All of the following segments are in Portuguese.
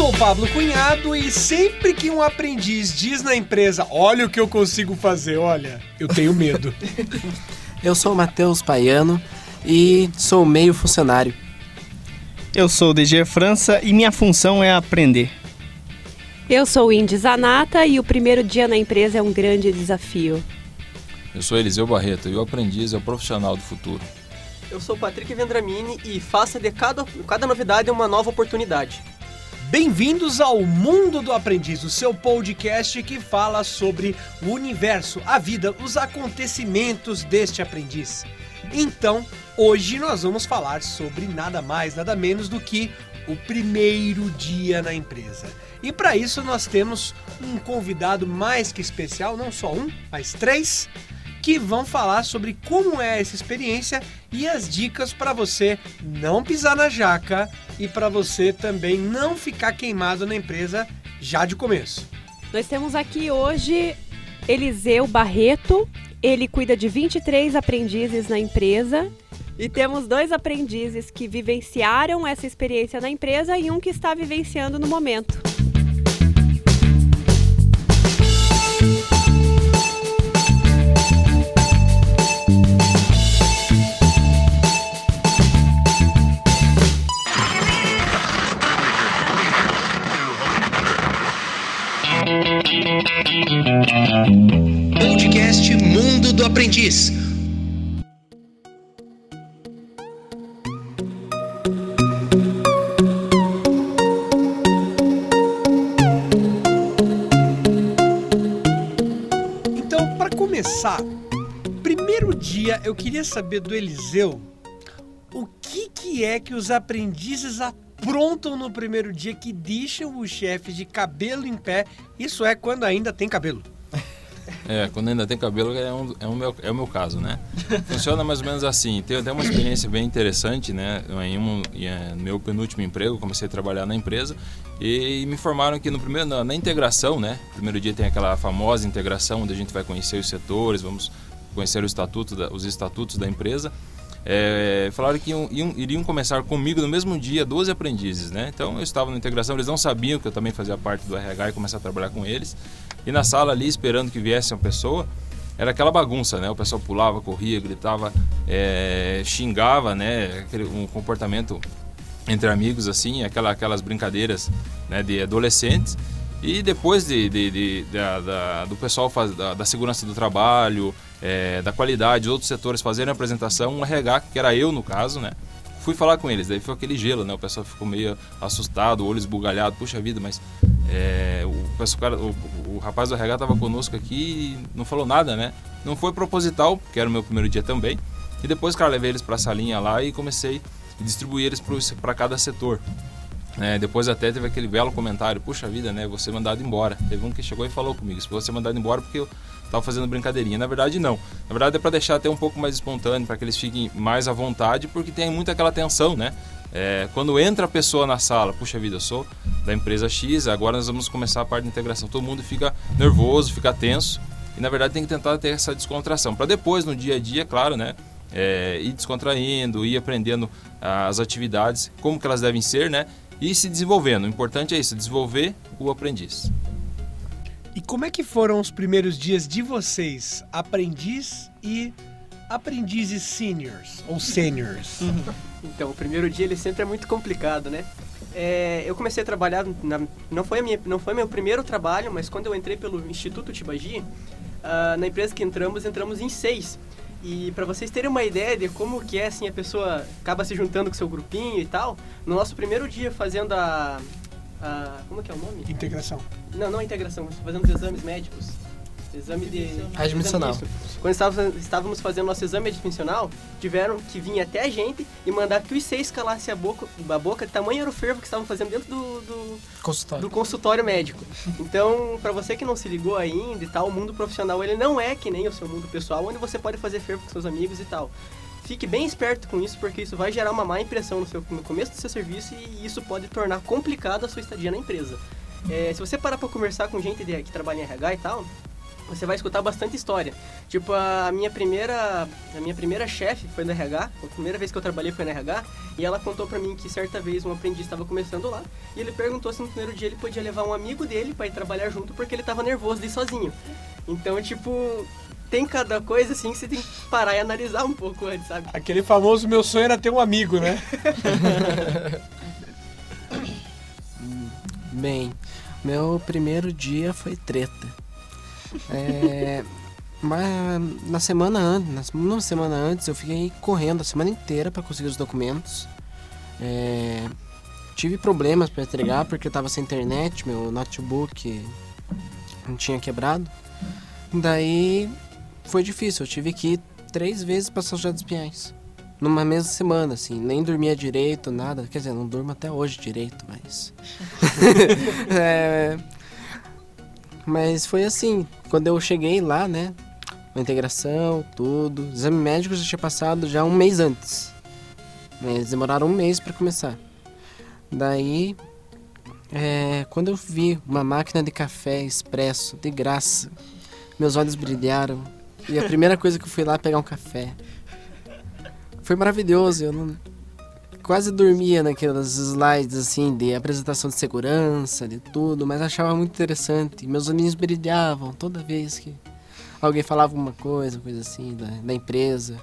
sou o Pablo Cunhado e sempre que um aprendiz diz na empresa: Olha o que eu consigo fazer, olha, eu tenho medo. Eu sou o Matheus Paiano e sou meio funcionário. Eu sou o DG França e minha função é aprender. Eu sou o Indy Zanata e o primeiro dia na empresa é um grande desafio. Eu sou Eliseu Barreto e o aprendiz é o profissional do futuro. Eu sou o Patrick Vendramini e faça de cada, cada novidade uma nova oportunidade. Bem-vindos ao Mundo do Aprendiz, o seu podcast que fala sobre o universo, a vida, os acontecimentos deste aprendiz. Então, hoje nós vamos falar sobre nada mais, nada menos do que o primeiro dia na empresa. E para isso nós temos um convidado mais que especial, não só um, mas três, que vão falar sobre como é essa experiência e as dicas para você não pisar na jaca e para você também não ficar queimado na empresa já de começo. Nós temos aqui hoje Eliseu Barreto, ele cuida de 23 aprendizes na empresa. E temos dois aprendizes que vivenciaram essa experiência na empresa e um que está vivenciando no momento. Podcast Mundo do Aprendiz. Então, para começar, primeiro dia eu queria saber do Eliseu o que, que é que os aprendizes aprontam no primeiro dia que deixam o chefe de cabelo em pé. Isso é quando ainda tem cabelo. É, quando ainda tem cabelo é, um, é, o meu, é o meu caso, né? Funciona mais ou menos assim. Tem até uma experiência bem interessante, né? Em um, em, é, no meu penúltimo emprego, comecei a trabalhar na empresa e me informaram que no primeiro, na, na integração, né? Primeiro dia tem aquela famosa integração onde a gente vai conhecer os setores, vamos conhecer o estatuto da, os estatutos da empresa. É, falaram que iam, iam, iriam começar comigo no mesmo dia 12 aprendizes, né? Então eu estava na integração, eles não sabiam que eu também fazia parte do RH e começar a trabalhar com eles. E na sala ali, esperando que viesse uma pessoa, era aquela bagunça, né? O pessoal pulava, corria, gritava, é, xingava, né? Aquele, um comportamento entre amigos, assim, aquela, aquelas brincadeiras né, de adolescentes. E depois de, de, de da, da, do pessoal faz, da, da, segurança do trabalho, é, da qualidade, outros setores fazerem a apresentação, um RH, que era eu no caso, né? Fui falar com eles, daí foi aquele gelo, né? O pessoal ficou meio assustado, olho esbugalhado, puxa vida, mas é, o, pessoal, o, o, rapaz do RH estava conosco aqui e não falou nada, né? Não foi proposital, que era o meu primeiro dia também. E depois, cara, levei eles para a salinha lá e comecei a distribuir eles para cada setor. É, depois até teve aquele belo comentário, puxa vida, né? Você mandado embora. Teve um que chegou e falou comigo, se você mandado embora porque eu estava fazendo brincadeirinha. Na verdade, não. Na verdade, é para deixar até um pouco mais espontâneo, para que eles fiquem mais à vontade, porque tem muito aquela tensão, né? É, quando entra a pessoa na sala, puxa vida, eu sou da empresa X, agora nós vamos começar a parte de integração. Todo mundo fica nervoso, fica tenso. E na verdade tem que tentar ter essa descontração. Para depois, no dia a dia, claro, né? É, ir descontraindo, ir aprendendo as atividades, como que elas devem ser, né? E se desenvolvendo. O importante é isso, desenvolver o aprendiz. E como é que foram os primeiros dias de vocês, aprendiz e aprendizes seniors ou seniors? Então, o primeiro dia ele sempre é muito complicado, né? É, eu comecei a trabalhar, na, não, foi minha, não foi meu primeiro trabalho, mas quando eu entrei pelo Instituto Tibagi, uh, na empresa que entramos, entramos em seis. E para vocês terem uma ideia de como que é, assim, a pessoa acaba se juntando com seu grupinho e tal, no nosso primeiro dia fazendo a... a como que é o nome? Integração. Não, não a integração, fazendo os exames médicos. Exame de... Admissional. Exame Quando estávamos, estávamos fazendo nosso exame admissional, tiveram que vir até a gente e mandar que os seis calassem a boca, a boca de tamanho era o fervo que estavam fazendo dentro do, do, consultório. do consultório médico. Então, para você que não se ligou ainda e tal, o mundo profissional ele não é que nem o seu mundo pessoal, onde você pode fazer fervo com seus amigos e tal. Fique bem esperto com isso, porque isso vai gerar uma má impressão no, seu, no começo do seu serviço e isso pode tornar complicado a sua estadia na empresa. É, se você parar para conversar com gente de, que trabalha em RH e tal, você vai escutar bastante história. Tipo, a minha primeira, a minha primeira chefe foi no RH, a primeira vez que eu trabalhei foi no RH, e ela contou pra mim que certa vez um aprendiz estava começando lá, e ele perguntou se no primeiro dia ele podia levar um amigo dele para ir trabalhar junto porque ele tava nervoso de ir sozinho. Então, tipo, tem cada coisa assim que você tem que parar e analisar um pouco antes, sabe? Aquele famoso meu sonho era ter um amigo, né? Bem, meu primeiro dia foi treta. É, mas na semana antes, uma semana antes, eu fiquei correndo a semana inteira para conseguir os documentos. É, tive problemas para entregar porque eu tava sem internet, meu notebook não tinha quebrado. Daí foi difícil, eu tive que ir três vezes para São José dos Pinhais. Numa mesma semana, assim, nem dormia direito, nada. Quer dizer, não durmo até hoje direito, mas. é, mas foi assim, quando eu cheguei lá, né? A integração, tudo. Exame médico já tinha passado já um mês antes. Eles demoraram um mês para começar. Daí, é, quando eu vi uma máquina de café expresso, de graça, meus olhos brilharam. E a primeira coisa que eu fui lá pegar um café. Foi maravilhoso, eu não, quase dormia naquelas slides assim de apresentação de segurança, de tudo, mas achava muito interessante. Meus olhinhos brilhavam toda vez que alguém falava uma coisa, coisa assim, da, da empresa.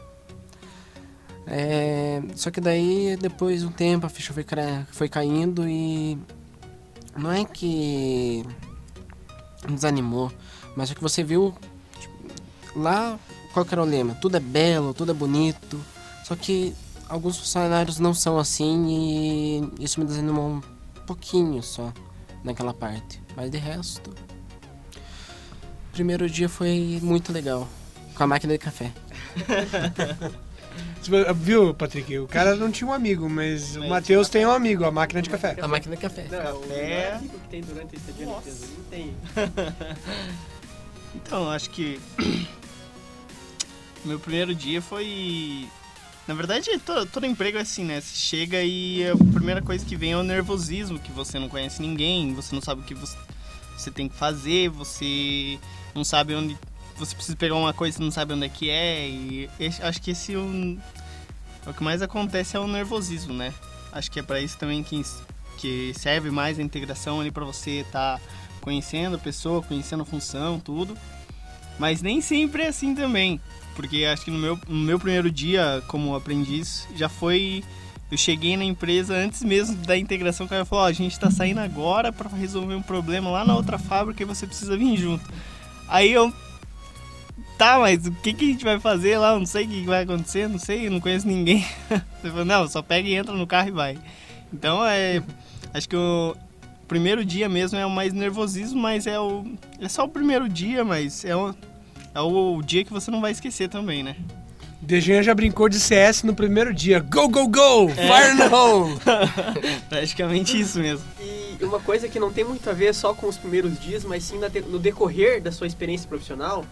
É, só que daí, depois de um tempo, a ficha foi, foi caindo e não é que desanimou, mas é que você viu tipo, lá qual era o lema? Tudo é belo, tudo é bonito, só que alguns funcionários não são assim e isso me desanimou um pouquinho só naquela parte. Mas de resto, primeiro dia foi muito legal com a máquina de café. Viu, Patrick? O cara não tinha um amigo, mas o Matheus tem um amigo, a máquina de café. A máquina de café. Não, é o amigo que tem durante esse dia Nossa. não tem. então, acho que meu primeiro dia foi na verdade, todo, todo, emprego é assim, né? Você chega e a primeira coisa que vem é o nervosismo, que você não conhece ninguém, você não sabe o que você, você tem que fazer, você não sabe onde. Você precisa pegar uma coisa e não sabe onde é que é. E acho que esse é o, o que mais acontece é o nervosismo, né? Acho que é para isso também que, que serve mais a integração ali para você estar tá conhecendo a pessoa, conhecendo a função, tudo. Mas nem sempre é assim também. Porque acho que no meu, no meu primeiro dia como aprendiz já foi. Eu cheguei na empresa antes mesmo da integração, o cara falou: Ó, oh, a gente está saindo agora para resolver um problema lá na outra fábrica e você precisa vir junto. Aí eu. Tá, mas o que, que a gente vai fazer lá? Eu não sei o que vai acontecer, não sei, não conheço ninguém. Você falou: Não, só pega e entra no carro e vai. Então é. Acho que o primeiro dia mesmo é o mais nervosismo, mas é o. É só o primeiro dia, mas é o, é o dia que você não vai esquecer também, né? Dejanha já brincou de CS no primeiro dia. Go, go, go! É. Fire no hole! Praticamente isso mesmo. E uma coisa que não tem muito a ver só com os primeiros dias, mas sim no decorrer da sua experiência profissional,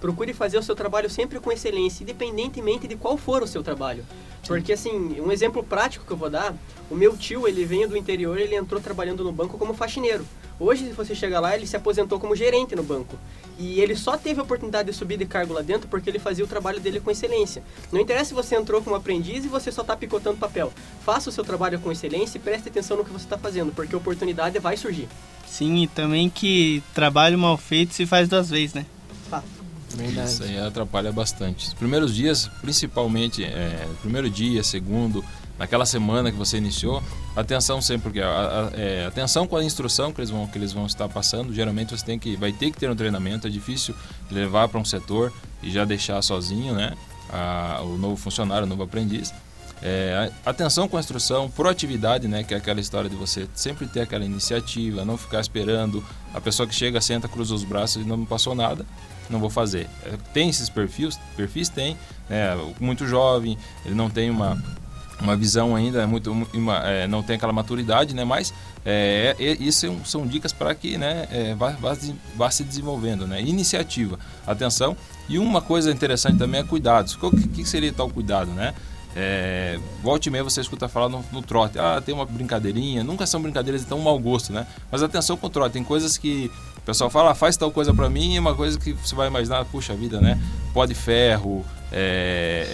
procure fazer o seu trabalho sempre com excelência, independentemente de qual for o seu trabalho. Porque assim, um exemplo prático que eu vou dar, o meu tio, ele veio do interior, ele entrou trabalhando no banco como faxineiro. Hoje, se você chega lá, ele se aposentou como gerente no banco. E ele só teve a oportunidade de subir de cargo lá dentro porque ele fazia o trabalho dele com excelência. Não interessa se você entrou como aprendiz e você só está picotando papel. Faça o seu trabalho com excelência e preste atenção no que você está fazendo, porque a oportunidade vai surgir. Sim, e também que trabalho mal feito se faz duas vezes, né? Verdade. Isso aí atrapalha bastante. Os primeiros dias, principalmente, é, primeiro dia, segundo, naquela semana que você iniciou, atenção sempre, porque a, a, é, atenção com a instrução que eles vão que eles vão estar passando. Geralmente você tem que vai ter que ter um treinamento. É difícil levar para um setor e já deixar sozinho, né? A, o novo funcionário, o novo aprendiz. É, atenção com a instrução, proatividade, né, que é aquela história de você sempre ter aquela iniciativa, não ficar esperando a pessoa que chega, senta, cruza os braços e não passou nada não vou fazer. É, tem esses perfis, perfis tem, né? muito jovem, ele não tem uma, uma visão ainda, é muito, uma, é, não tem aquela maturidade, né? Mas é, é, isso são dicas para que né, é, vá, vá, vá, se desenvolvendo, né? Iniciativa, atenção. E uma coisa interessante também é cuidados. O que, que seria tal cuidado, né? É, volte e meia você escuta falar no, no, trote, ah, tem uma brincadeirinha, nunca são brincadeiras de tão mau gosto, né? Mas atenção com o trote, tem coisas que pessoal fala, ah, faz tal coisa para mim, e uma coisa que você vai imaginar, puxa vida, né? Pó de ferro, é,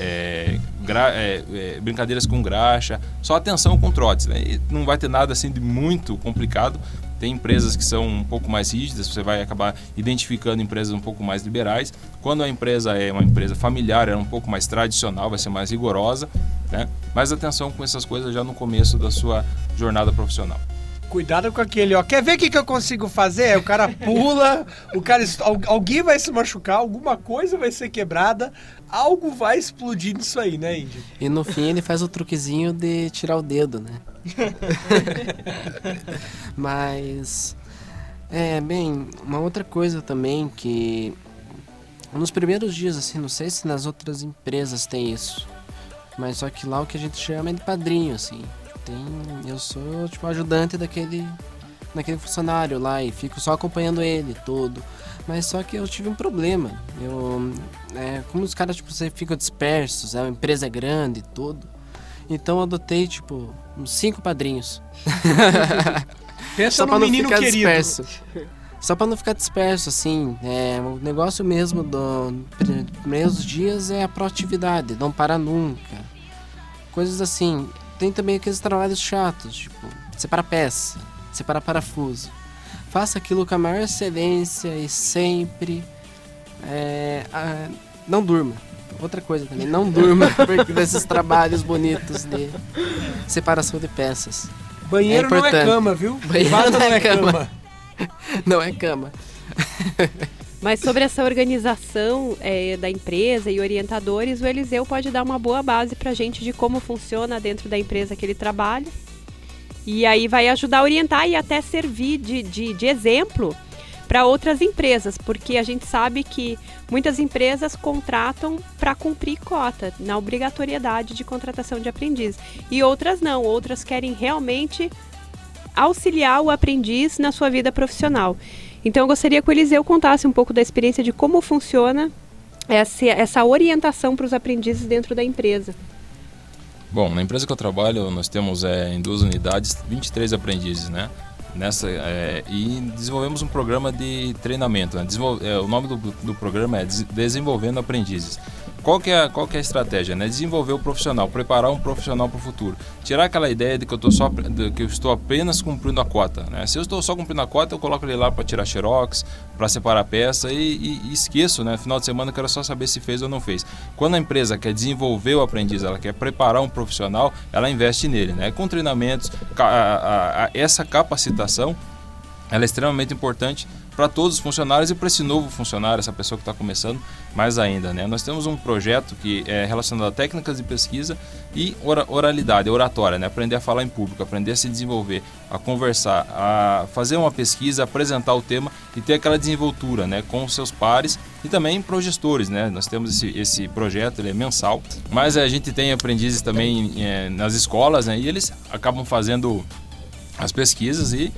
é, gra, é, é, brincadeiras com graxa, só atenção com trotes, né? Não vai ter nada assim de muito complicado. Tem empresas que são um pouco mais rígidas, você vai acabar identificando empresas um pouco mais liberais. Quando a empresa é uma empresa familiar, é um pouco mais tradicional, vai ser mais rigorosa, né? Mas atenção com essas coisas já no começo da sua jornada profissional. Cuidado com aquele, ó. Quer ver o que, que eu consigo fazer? O cara pula, o cara. Alguém vai se machucar, alguma coisa vai ser quebrada, algo vai explodir nisso aí, né, Indy? E no fim ele faz o truquezinho de tirar o dedo, né? Mas. É, bem, uma outra coisa também que. Nos primeiros dias, assim, não sei se nas outras empresas tem isso. Mas só que lá o que a gente chama é de padrinho, assim Eu sou tipo ajudante daquele. daquele funcionário lá e fico só acompanhando ele todo. Mas só que eu tive um problema. Eu. É, como os caras tipo, você ficam dispersos, é uma empresa grande e tudo. Então eu adotei, tipo, uns cinco padrinhos. Pensa só pra não ficar querido. disperso. Só pra não ficar disperso, assim. É, o negócio mesmo dos primeiros dias é a proatividade, não para nunca. Coisas assim tem também aqueles trabalhos chatos, tipo, separar peça, separar parafuso. Faça aquilo com a maior excelência e sempre. É, a, não durma. Outra coisa também, não durma desses trabalhos bonitos de separação de peças. Banheiro é não é cama, viu? Banheiro não, não é, é cama. cama. não é cama. Mas sobre essa organização é, da empresa e orientadores, o Eliseu pode dar uma boa base para a gente de como funciona dentro da empresa que ele trabalha. E aí vai ajudar a orientar e até servir de, de, de exemplo para outras empresas, porque a gente sabe que muitas empresas contratam para cumprir cota, na obrigatoriedade de contratação de aprendiz. E outras não, outras querem realmente auxiliar o aprendiz na sua vida profissional. Então eu gostaria que o Eliseu contasse um pouco da experiência de como funciona essa, essa orientação para os aprendizes dentro da empresa. Bom, na empresa que eu trabalho, nós temos é, em duas unidades 23 aprendizes, né? Nessa, é, e desenvolvemos um programa de treinamento. Né? é, o nome do, do programa é Desenvolvendo Aprendizes. Qual que é, qual que é a estratégia? Né? Desenvolver o profissional, preparar um profissional para o futuro. Tirar aquela ideia de que eu, tô só, que eu estou apenas cumprindo a cota. Né? Se eu estou só cumprindo a cota, eu coloco ele lá para tirar xerox, para separar a peça e, e, e, esqueço, né? Final de semana eu quero só saber se fez ou não fez. Quando a empresa quer desenvolver o aprendiz, ela quer preparar um profissional, ela investe nele, né? Com treinamentos, a, a, a, essa capacitação, ela é extremamente importante para todos os funcionários e para esse novo funcionário, essa pessoa que está começando, mais ainda. Né? Nós temos um projeto que é relacionado a técnicas de pesquisa e oralidade, oratória, né? aprender a falar em público, aprender a se desenvolver, a conversar, a fazer uma pesquisa, apresentar o tema e ter aquela desenvoltura né? com os seus pares e também para os gestores. Né? Nós temos esse, esse projeto, ele é mensal, mas a gente tem aprendizes também é, nas escolas né? e eles acabam fazendo as pesquisas e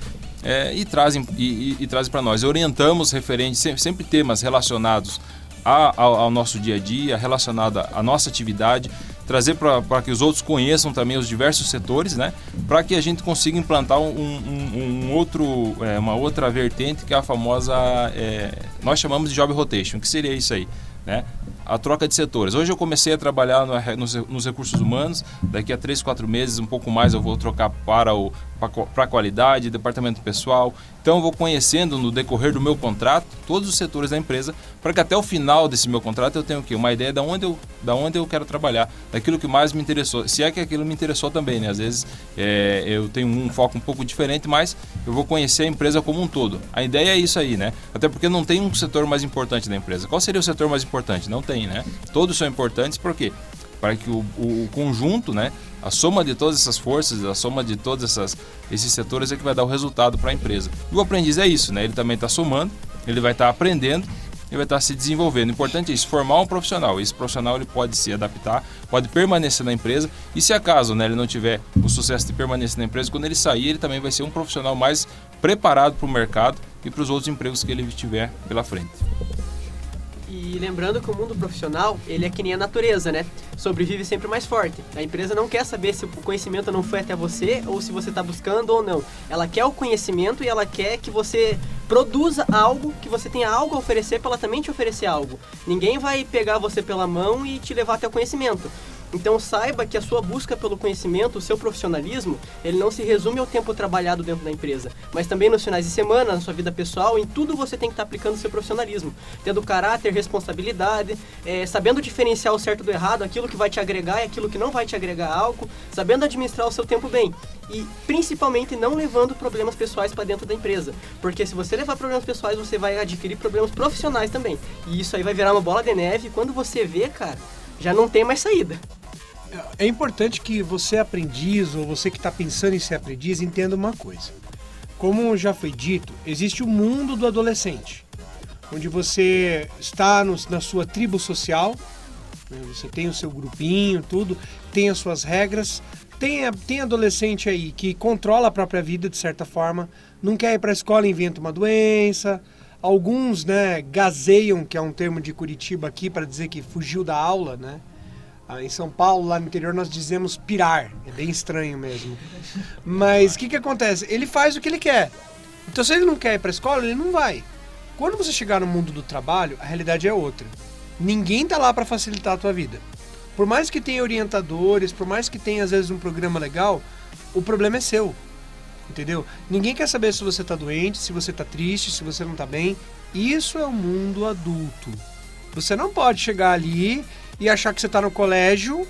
é, e trazem, e, e, e trazem para nós. Orientamos referentes, sempre, sempre temas relacionados a, ao, ao, nosso dia a dia, relacionado à nossa atividade, trazer para que os outros conheçam também os diversos setores, né? Para que a gente consiga implantar um, um, um outro, é, uma outra vertente que é a famosa, é, nós chamamos de job rotation. Que seria isso aí? Né? a troca de setores. Hoje eu comecei a trabalhar no, nos, nos, recursos humanos, daqui a três, quatro meses, um pouco mais, eu vou trocar para o para a qualidade, departamento pessoal. Então eu vou conhecendo no decorrer do meu contrato todos os setores da empresa, para que até o final desse meu contrato eu tenha o quê? Uma ideia de onde eu, da onde eu quero trabalhar, daquilo que mais me interessou. Se é que aquilo me interessou também, né? Às vezes é, eu tenho um foco um pouco diferente, mas eu vou conhecer a empresa como um todo. A ideia é isso aí, né? Até porque não tem um setor mais importante da empresa. Qual seria o setor mais importante? Não tem né? Todos são importantes porque para que o, o, conjunto, né, a soma de todas essas forças, a soma de todos essas, esses setores é que vai dar o resultado para a empresa. E o aprendiz é isso, né? Ele também está somando, ele vai estar tá aprendendo, ele vai estar tá se desenvolvendo. O importante é isso, formar um profissional. Esse profissional ele pode se adaptar, pode permanecer na empresa e se acaso né, ele não tiver o sucesso de permanecer na empresa, quando ele sair, ele também vai ser um profissional mais preparado para o mercado e para os outros empregos que ele tiver pela frente. E lembrando que o mundo profissional, ele é que nem a natureza, né? Sobrevive sempre mais forte. A empresa não quer saber se o conhecimento não foi até você ou se você está buscando ou não. Ela quer o conhecimento e ela quer que você produza algo, que você tenha algo a oferecer para ela também te oferecer algo. Ninguém vai pegar você pela mão e te levar até o conhecimento. Então saiba que a sua busca pelo conhecimento, o seu profissionalismo, ele não se resume ao tempo trabalhado dentro da empresa, mas também nos finais de semana, na sua vida pessoal, em tudo você tem que estar aplicando o seu profissionalismo, tendo caráter, responsabilidade, é, sabendo diferenciar o certo do errado, aquilo que vai te agregar e aquilo que não vai te agregar algo, sabendo administrar o seu tempo bem e principalmente não levando problemas pessoais para dentro da empresa, porque se você levar problemas pessoais, você vai adquirir problemas profissionais também, e isso aí vai virar uma bola de neve e quando você vê, cara, já não tem mais saída. É importante que você aprendiz ou você que está pensando em ser aprendiz entenda uma coisa. Como já foi dito, existe o mundo do adolescente, onde você está no, na sua tribo social, né, você tem o seu grupinho, tudo, tem as suas regras. Tem, tem adolescente aí que controla a própria vida de certa forma, não quer ir para a escola, inventa uma doença. Alguns, né, gazeiam, que é um termo de Curitiba aqui para dizer que fugiu da aula, né? Ah, em São Paulo, lá no interior, nós dizemos pirar. É bem estranho mesmo. Mas o que, que acontece? Ele faz o que ele quer. Então, se ele não quer ir para a escola, ele não vai. Quando você chegar no mundo do trabalho, a realidade é outra. Ninguém tá lá para facilitar a tua vida. Por mais que tenha orientadores, por mais que tenha às vezes um programa legal, o problema é seu. Entendeu? Ninguém quer saber se você tá doente, se você tá triste, se você não tá bem. Isso é o mundo adulto. Você não pode chegar ali e achar que você tá no colégio.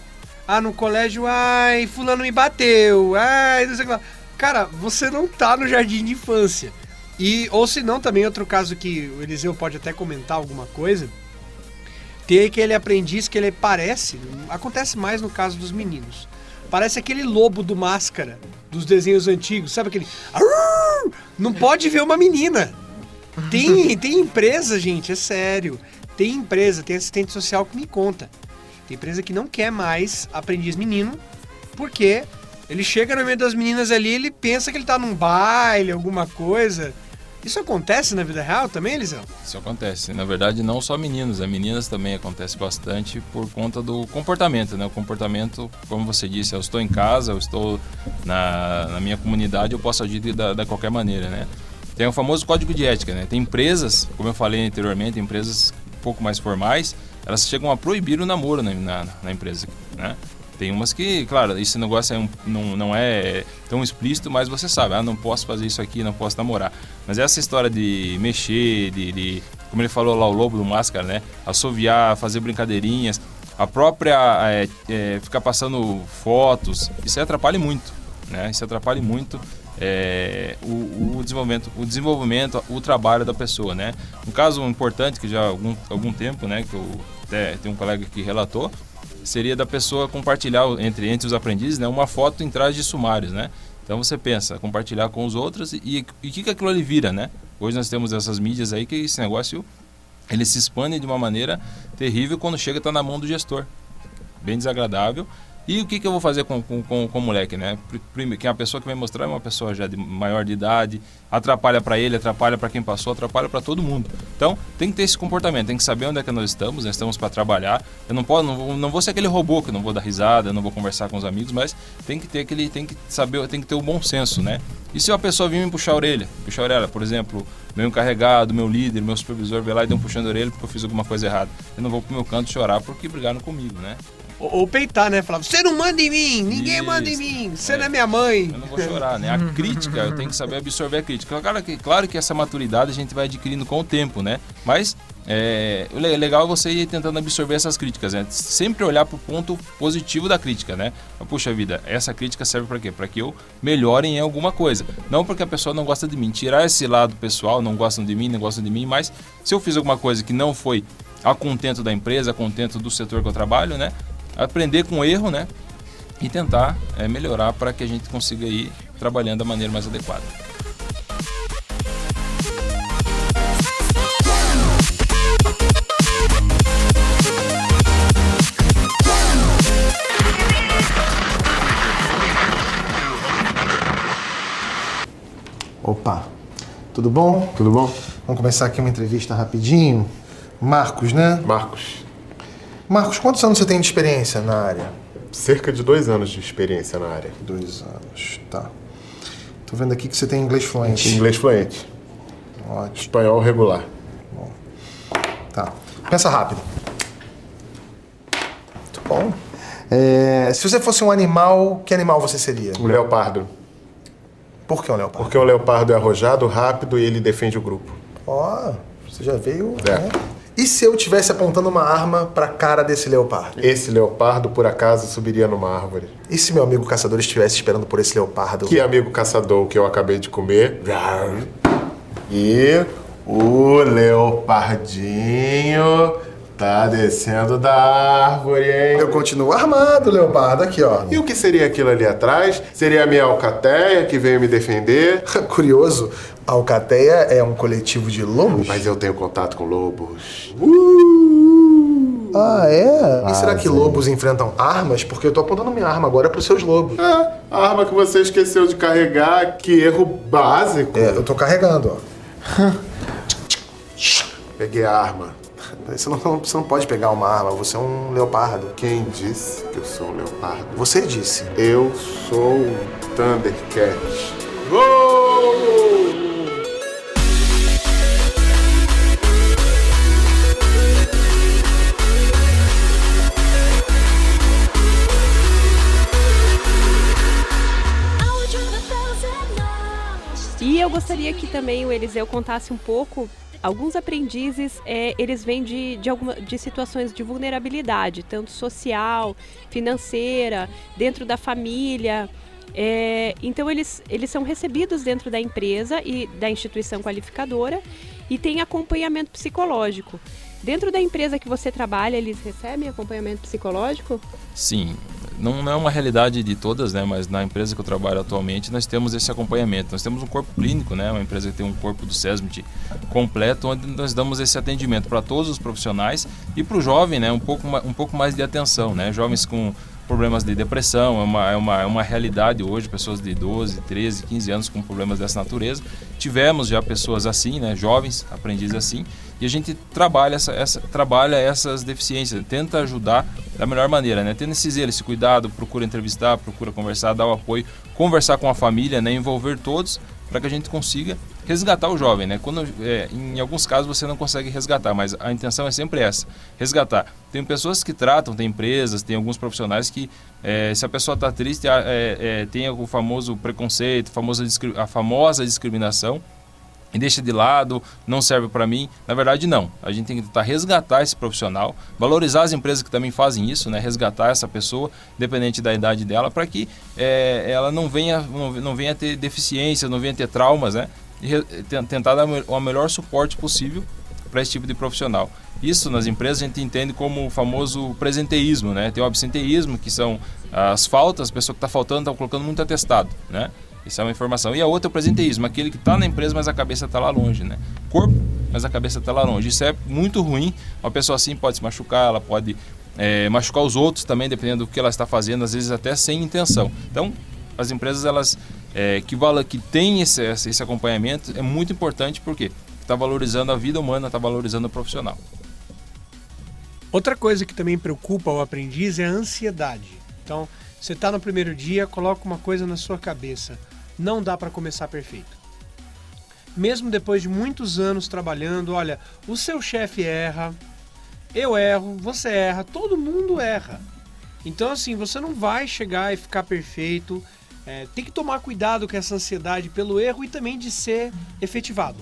Ah, no colégio, ai, fulano me bateu. Ai, não sei o que lá. Cara, você não tá no jardim de infância. E, ou se não, também outro caso que o Eliseu pode até comentar alguma coisa. Tem aquele aprendiz que ele parece, acontece mais no caso dos meninos. Parece aquele lobo do máscara dos desenhos antigos, sabe aquele. Não pode ver uma menina. Tem, tem empresa, gente, é sério. Tem empresa, tem assistente social que me conta. Tem empresa que não quer mais aprendiz menino, porque ele chega no meio das meninas ali, ele pensa que ele tá num baile, alguma coisa. Isso acontece na vida real também, Elisão? Isso acontece. Na verdade, não só meninos, as meninas também acontece bastante por conta do comportamento, né? O comportamento, como você disse, eu estou em casa, eu estou na, na minha comunidade, eu posso agir da, da qualquer maneira, né? Tem o famoso código de ética, né? Tem empresas, como eu falei anteriormente, empresas pouco mais formais, elas chegam a proibir o namoro na, na, na empresa, né? Tem umas que, claro, esse negócio é um, não, não é tão explícito, mas você sabe, ah, não posso fazer isso aqui, não posso namorar. Mas essa história de mexer, de, de como ele falou lá, o lobo do máscara, né? Assoviar, fazer brincadeirinhas, a própria é, é, ficar passando fotos, isso atrapalha muito, né? Isso atrapalha muito é, o, desenvolvimento, o desenvolvimento, o trabalho da pessoa, né? Um caso importante que já há algum, algum tempo, né, que eu até tem um colega que relatou, seria da pessoa compartilhar entre, entre os aprendizes, né, uma foto em trás de sumários, né? Então você pensa, compartilhar com os outros e o que, que aquilo ali vira, né? Hoje nós temos essas mídias aí que esse negócio ele se expande de uma maneira terrível quando chega está na mão do gestor. Bem desagradável e o que, que eu vou fazer com, com, com, com o moleque, né? Primeiro, que é a pessoa que vai mostrar é uma pessoa já de maior de idade, atrapalha para ele, atrapalha para quem passou, atrapalha para todo mundo. Então, tem que ter esse comportamento, tem que saber onde é que nós estamos, nós estamos para trabalhar. Eu não posso, não vou, não vou ser aquele robô que não vou dar risada, não vou conversar com os amigos, mas tem que ter aquele, tem que saber, tem que ter o bom senso, né? E se uma pessoa vir me puxar a orelha, puxar a orelha, por exemplo, meu encarregado, meu líder, meu supervisor veio lá e deu um puxão de orelha porque eu fiz alguma coisa errada. Eu não vou pro meu canto chorar porque brigaram comigo, né? Ou, ou peitar, né? Falar, você não manda em mim, ninguém Isso. manda em mim, você é. não é minha mãe. Eu não vou chorar, né? A crítica, eu tenho que saber absorver a crítica. Claro que, claro que essa maturidade a gente vai adquirindo com o tempo, né? Mas é, o legal é você ir tentando absorver essas críticas, né? Sempre olhar para o ponto positivo da crítica, né? Puxa vida, essa crítica serve para quê? Para que eu melhore em alguma coisa. Não porque a pessoa não gosta de mim. Tirar esse lado pessoal, não gostam de mim, não gostam de mim, mas se eu fiz alguma coisa que não foi a contento da empresa, a contento do setor que eu trabalho, né? Aprender com o erro, né? E tentar é, melhorar para que a gente consiga ir trabalhando da maneira mais adequada. Opa, tudo bom? Tudo bom? Vamos começar aqui uma entrevista rapidinho. Marcos, né? Marcos, Marcos, quantos anos você tem de experiência na área? cerca de dois anos de experiência na área. Dois anos, tá. Tô vendo aqui que você tem inglês fluente. Inglês fluente, Ótimo, espanhol regular. tá. Pensa rápido. Muito bom. É, se você fosse um animal, que animal você seria? Um leopardo, Por que um leopardo? porque o leopardo é arrojado, rápido e ele defende o grupo. Ó, você já veio. É. né? E se eu estivesse apontando uma arma pra cara desse leopardo? Esse leopardo, por acaso, subiria numa árvore. E se meu amigo caçador estivesse esperando por esse leopardo? Que amigo caçador que eu acabei de comer. E o leopardinho tá descendo da árvore, hein? Eu continuo armado, leopardo, aqui, ó. E o que seria aquilo ali atrás? Seria a minha alcateia que veio me defender? Curioso, a Alcateia é um coletivo de lobos? Mas eu tenho contato com lobos. Ah, é? e será Ah, que sim. lobos enfrentam armas? Porque eu tô apontando minha arma agora pros seus lobos. Ah, a arma que você esqueceu de carregar, que erro básico. É, eu tô carregando, ó. Peguei a arma. Você não, você não pode pegar uma arma, você é um leopardo. Quem disse que eu sou um leopardo? Você disse. Eu sou um Thundercat. Gol! Que também o Eliseu contasse um pouco. Alguns aprendizes, é, eles vêm de, de, alguma, de situações de vulnerabilidade, tanto social, financeira, dentro da família. É, então, eles, eles são recebidos dentro da empresa e da instituição qualificadora e tem acompanhamento psicológico. Dentro da empresa que você trabalha, eles recebem acompanhamento psicológico? Sim, não, não é uma realidade de todas, né? Mas na empresa que eu trabalho atualmente nós temos esse acompanhamento. Nós temos um corpo clínico, né? Uma empresa que tem um corpo do SESMIT completo, onde nós damos esse atendimento para todos os profissionais e para o jovem, né? Um pouco, um pouco mais de atenção, né? Jovens com problemas de depressão, é uma, é, uma, é uma realidade hoje, pessoas de 12, 13, 15 anos com problemas dessa natureza. Tivemos já pessoas assim, né? Jovens, aprendizes assim, e a gente trabalha, essa, essa, trabalha essas deficiências, tenta ajudar da melhor maneira, né? Tendo esse zelo, esse cuidado, procura entrevistar, procura conversar, dar o apoio, conversar com a família, né? Envolver todos para que a gente consiga resgatar o jovem, né? Quando, é, em alguns casos você não consegue resgatar, mas a intenção é sempre essa, resgatar. Tem pessoas que tratam, tem empresas, tem alguns profissionais que é, se a pessoa está triste, é, é, tem o famoso preconceito, famosa, discri- a famosa discriminação, e deixa de lado, não serve para mim. Na verdade, não. A gente tem que tentar resgatar esse profissional, valorizar as empresas que também fazem isso, né? resgatar essa pessoa, independente da idade dela, para que é, ela não venha, não, não venha ter deficiências, não venha ter traumas, né? E tentar dar o melhor suporte possível para esse tipo de profissional. Isso nas empresas a gente entende como o famoso presenteísmo, né? Tem o absenteísmo, que são as faltas, a pessoa que está faltando está colocando muito atestado, né? Isso é uma informação. E a outra é o presenteísmo, aquele que está na empresa, mas a cabeça está lá longe, né? Corpo, mas a cabeça está lá longe. Isso é muito ruim. Uma pessoa assim pode se machucar, ela pode é, machucar os outros também, dependendo do que ela está fazendo, às vezes até sem intenção. Então, as empresas elas é, que vala, que têm esse, esse acompanhamento é muito importante porque está valorizando a vida humana, está valorizando o profissional. Outra coisa que também preocupa o aprendiz é a ansiedade. Então, você está no primeiro dia, coloca uma coisa na sua cabeça. Não dá para começar perfeito. Mesmo depois de muitos anos trabalhando, olha, o seu chefe erra, eu erro, você erra, todo mundo erra. Então, assim, você não vai chegar e ficar perfeito. É, tem que tomar cuidado com essa ansiedade pelo erro e também de ser efetivado.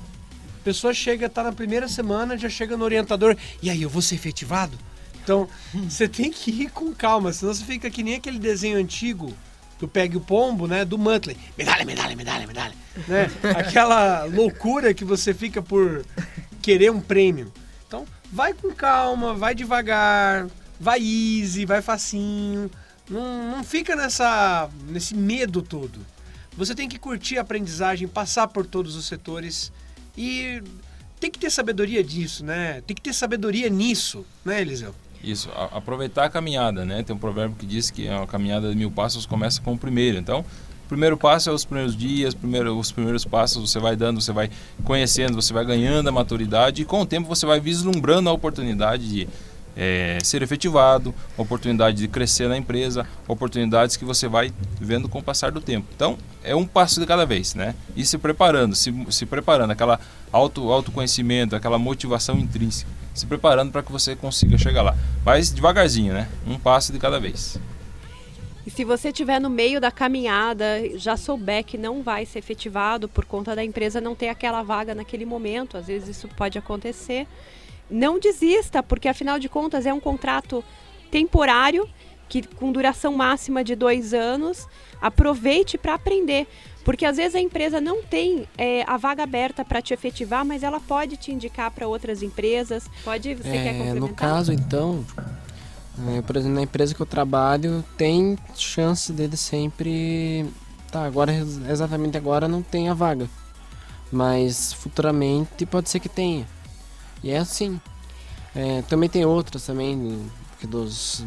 A pessoa chega, tá na primeira semana, já chega no orientador, e aí, eu vou ser efetivado? Então, você tem que ir com calma, senão você fica que nem aquele desenho antigo do Pegue o Pombo, né? Do Muttley. Medalha, medalha, medalha, medalha. Né? Aquela loucura que você fica por querer um prêmio. Então, vai com calma, vai devagar, vai easy, vai facinho. Não, não fica nessa, nesse medo todo. Você tem que curtir a aprendizagem, passar por todos os setores e tem que ter sabedoria disso, né? Tem que ter sabedoria nisso, né, Eliseu? Isso, a- aproveitar a caminhada, né? Tem um provérbio que diz que a caminhada de mil passos começa com o primeiro. Então, O primeiro passo é os primeiros dias, primeiro, os primeiros passos você vai dando, você vai conhecendo, você vai ganhando a maturidade e com o tempo você vai vislumbrando a oportunidade de é, ser efetivado, oportunidade de crescer na empresa, oportunidades que você vai vendo com o passar do tempo. Então, é um passo de cada vez, né? E se preparando, se, se preparando, aquela auto, autoconhecimento, aquela motivação intrínseca, se preparando para que você consiga chegar lá. Mas devagarzinho, né? Um passo de cada vez. E se você estiver no meio da caminhada, já souber que não vai ser efetivado por conta da empresa não ter aquela vaga naquele momento, às vezes isso pode acontecer não desista, porque afinal de contas é um contrato temporário que com duração máxima de dois anos. Aproveite para aprender, porque às vezes a empresa não tem é, a vaga aberta para te efetivar, mas ela pode te indicar para outras empresas. Pode, você é, quer complementar? No caso, então, é, por exemplo, na empresa que eu trabalho, tem chance dele sempre. Tá, agora exatamente agora não tem a vaga, mas futuramente pode ser que tenha. E é assim. É, também tem outras também, dos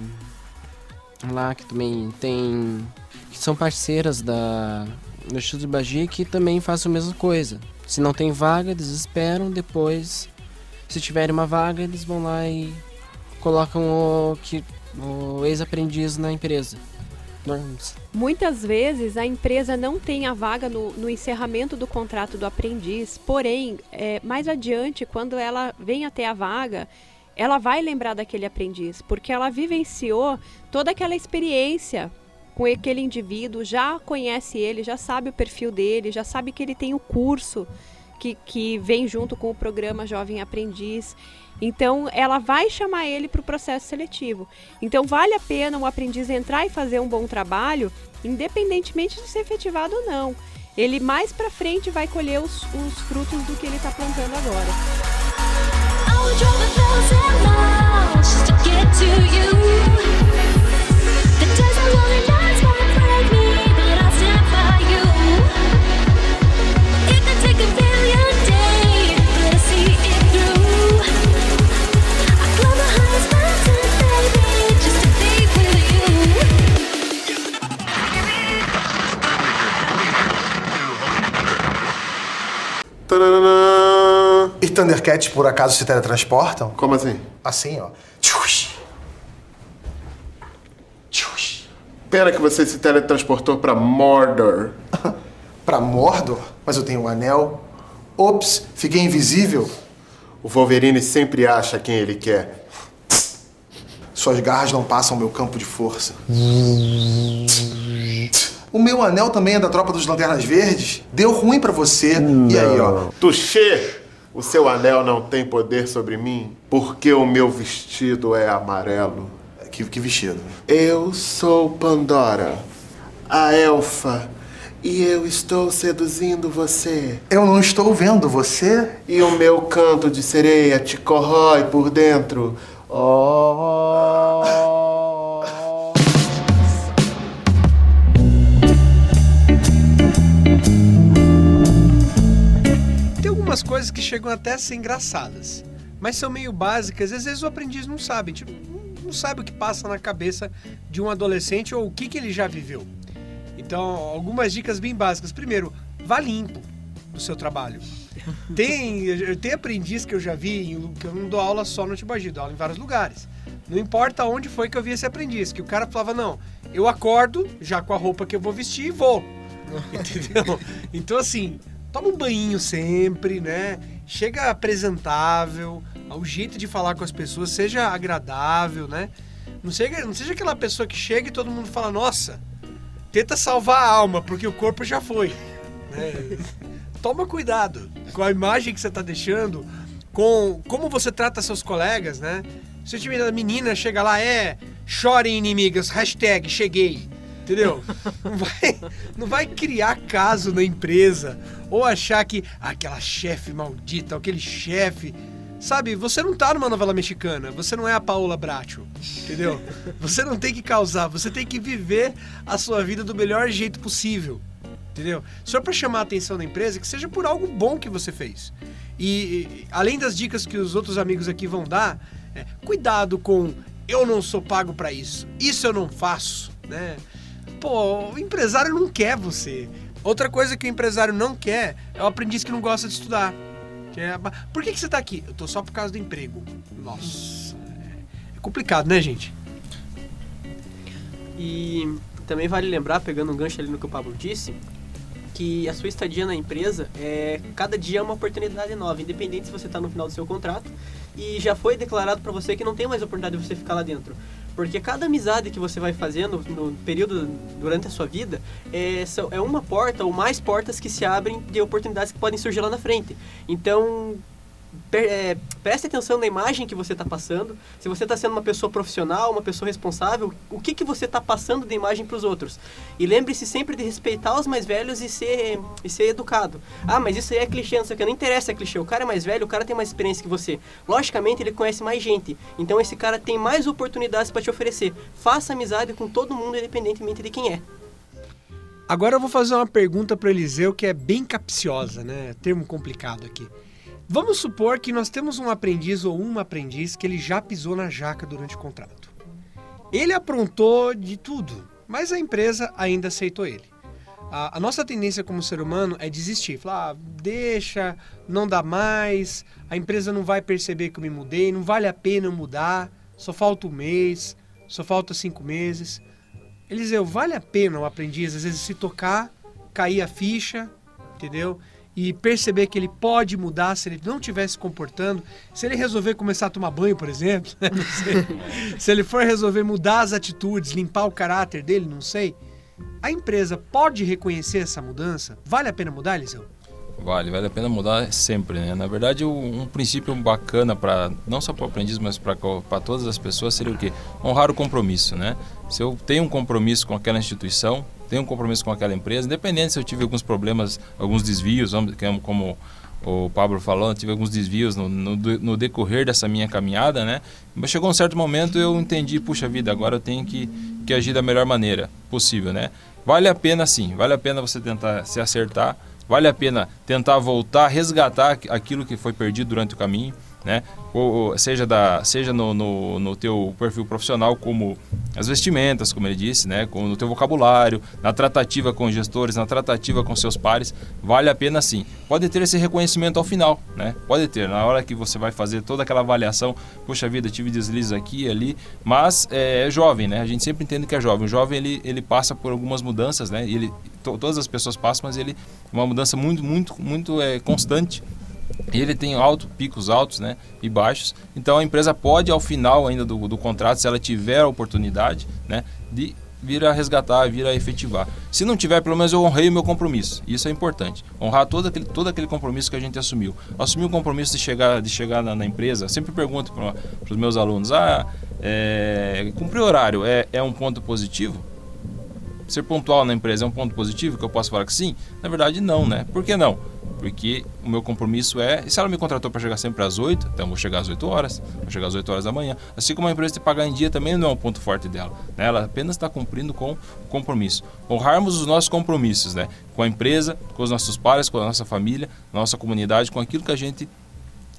lá que também tem que são parceiras da do Instituto de Bagi que também fazem a mesma coisa. Se não tem vaga, eles esperam, depois se tiver uma vaga, eles vão lá e colocam o que o ex-aprendiz na empresa. Muitas vezes a empresa não tem a vaga no, no encerramento do contrato do aprendiz, porém, é, mais adiante, quando ela vem até a vaga, ela vai lembrar daquele aprendiz, porque ela vivenciou toda aquela experiência com aquele indivíduo, já conhece ele, já sabe o perfil dele, já sabe que ele tem o curso que, que vem junto com o programa Jovem Aprendiz. Então, ela vai chamar ele para o processo seletivo. Então, vale a pena um aprendiz entrar e fazer um bom trabalho, independentemente de ser efetivado ou não. Ele mais para frente vai colher os, os frutos do que ele está plantando agora. E Thundercats, por acaso, se teletransportam? Como assim? Assim, ó. Pena que você se teletransportou pra Mordor. pra Mordor? Mas eu tenho um anel. Ops, fiquei invisível. O Wolverine sempre acha quem ele quer. Suas garras não passam meu campo de força. O meu anel também é da tropa dos Lanternas Verdes. Deu ruim para você. Não. E aí, ó. Touché! O seu anel não tem poder sobre mim porque o meu vestido é amarelo. Que, que vestido? Eu sou Pandora, a elfa. E eu estou seduzindo você. Eu não estou vendo você. E o meu canto de sereia te corrói por dentro. Oh. Algumas coisas que chegam até a ser engraçadas, mas são meio básicas. Às vezes o aprendiz não sabe. Tipo, não sabe o que passa na cabeça de um adolescente ou o que, que ele já viveu. Então, algumas dicas bem básicas. Primeiro, vá limpo do seu trabalho. Tem, tem aprendiz que eu já vi, que eu não dou aula só no Tibagi, dou aula em vários lugares. Não importa onde foi que eu vi esse aprendiz, que o cara falava, não, eu acordo já com a roupa que eu vou vestir e vou. Entendeu? Então, assim, toma um banho sempre, né? Chega apresentável, o jeito de falar com as pessoas seja agradável, né? Não seja, não seja aquela pessoa que chega e todo mundo fala, nossa, tenta salvar a alma, porque o corpo já foi. Né? Toma cuidado com a imagem que você está deixando, com como você trata seus colegas, né? Se time da menina chega lá, é, chorem inimigas, hashtag cheguei. Entendeu? Não vai, não vai criar caso na empresa ou achar que ah, aquela chefe maldita, aquele chefe Sabe, você não tá numa novela mexicana, você não é a Paola Bracho, entendeu? Você não tem que causar, você tem que viver a sua vida do melhor jeito possível, entendeu? Só para chamar a atenção da empresa, que seja por algo bom que você fez. E, e além das dicas que os outros amigos aqui vão dar, é, cuidado com eu não sou pago para isso, isso eu não faço, né? Pô, o empresário não quer você. Outra coisa que o empresário não quer é o aprendiz que não gosta de estudar. Que é, por que, que você tá aqui? Eu tô só por causa do emprego. Nossa. É complicado, né, gente? E também vale lembrar, pegando um gancho ali no que o Pablo disse, que a sua estadia na empresa é cada dia é uma oportunidade nova, independente se você está no final do seu contrato e já foi declarado para você que não tem mais oportunidade de você ficar lá dentro. Porque cada amizade que você vai fazendo no período durante a sua vida é, é uma porta ou mais portas que se abrem de oportunidades que podem surgir lá na frente. Então, é, preste atenção na imagem que você está passando. Se você está sendo uma pessoa profissional, uma pessoa responsável, o que, que você está passando de imagem para os outros. E lembre-se sempre de respeitar os mais velhos e ser, e ser educado. Ah, mas isso aí é clichê, não sei o que. Não interessa, é clichê. O cara é mais velho, o cara tem mais experiência que você. Logicamente, ele conhece mais gente. Então, esse cara tem mais oportunidades para te oferecer. Faça amizade com todo mundo, independentemente de quem é. Agora eu vou fazer uma pergunta para Eliseu que é bem capciosa, né? Termo complicado aqui. Vamos supor que nós temos um aprendiz ou uma aprendiz que ele já pisou na jaca durante o contrato. Ele aprontou de tudo, mas a empresa ainda aceitou ele. A, a nossa tendência como ser humano é desistir, falar, ah, deixa, não dá mais, a empresa não vai perceber que eu me mudei, não vale a pena mudar, só falta um mês, só falta cinco meses. Eliseu, vale a pena o aprendiz às vezes se tocar, cair a ficha, entendeu? E perceber que ele pode mudar se ele não estiver se comportando, se ele resolver começar a tomar banho, por exemplo, se ele for resolver mudar as atitudes, limpar o caráter dele, não sei. A empresa pode reconhecer essa mudança? Vale a pena mudar, Eliseu? Vale, vale a pena mudar sempre, né? Na verdade, um, princípio bacana para não só para o aprendiz, mas para todas as pessoas seria o quê? Honrar o compromisso, né? Se eu tenho um compromisso com aquela instituição, tenho um compromisso com aquela empresa, independente se eu tive alguns problemas, alguns desvios, como o Pablo falou, tive alguns desvios no, no, no, decorrer dessa minha caminhada, né? Mas chegou um certo momento eu entendi, puxa vida, agora eu tenho que, que agir da melhor maneira possível, né? Vale a pena sim, vale a pena você tentar se acertar, vale a pena tentar voltar, resgatar aquilo que foi perdido durante o caminho, né? Ou, seja da, seja no, no, no, teu perfil profissional como as vestimentas, como ele disse, né? no teu vocabulário, na tratativa com gestores, na tratativa com seus pares, vale a pena sim. Pode ter esse reconhecimento ao final, né? Pode ter, na hora que você vai fazer toda aquela avaliação, puxa vida, tive deslizes aqui e ali, mas é, é, jovem, né? A gente sempre entende que é jovem. O jovem, ele, ele passa por algumas mudanças, né? Ele, to, todas as pessoas passam, mas ele uma mudança muito, muito, muito é, constante ele tem alto, picos altos né, e baixos. Então a empresa pode, ao final ainda do, do contrato, se ela tiver a oportunidade, né, de vir a resgatar, vir a efetivar. Se não tiver, pelo menos eu honrei o meu compromisso. Isso é importante. Honrar todo aquele, todo aquele compromisso que a gente assumiu. Assumir o compromisso de chegar, de chegar na, na empresa, sempre pergunto para os meus alunos: ah, é, cumprir horário é, é um ponto positivo? Ser pontual na empresa é um ponto positivo que eu posso falar que sim? Na verdade, não, né? Por que não? Porque o meu compromisso é, e se ela me contratou para chegar sempre às 8, então eu vou chegar às 8 horas, vou chegar às 8 horas da manhã. Assim como a empresa te pagar em dia também não é um ponto forte dela. Né? Ela apenas está cumprindo com o compromisso. Honrarmos os nossos compromissos, né? Com a empresa, com os nossos pais, com a nossa família, nossa comunidade, com aquilo que a gente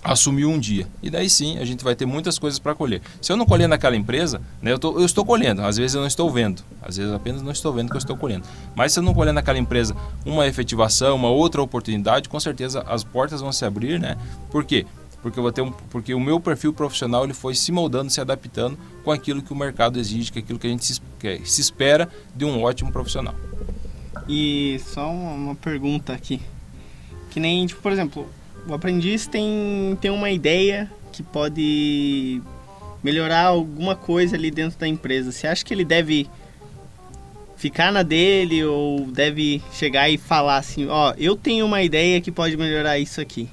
assumiu um dia. E daí sim a gente vai ter muitas coisas para colher. Se eu não colher naquela empresa, né, eu, tô, eu, estou colhendo, às vezes eu não estou vendo, às vezes apenas não estou vendo que eu estou colhendo. Mas se eu não colher naquela empresa uma efetivação, uma outra oportunidade, com certeza as portas vão se abrir, né? Por quê? Porque, eu vou ter um, porque o meu perfil profissional ele foi se moldando, se adaptando com aquilo que o mercado exige, com aquilo que a gente se, que se espera de um ótimo profissional. E só uma, uma pergunta aqui. Que nem, tipo, por exemplo, o aprendiz tem, tem uma ideia que pode melhorar alguma coisa ali dentro da empresa. Você acha que ele deve ficar na dele ou deve chegar e falar assim, ó, eu tenho uma ideia que pode melhorar isso aqui?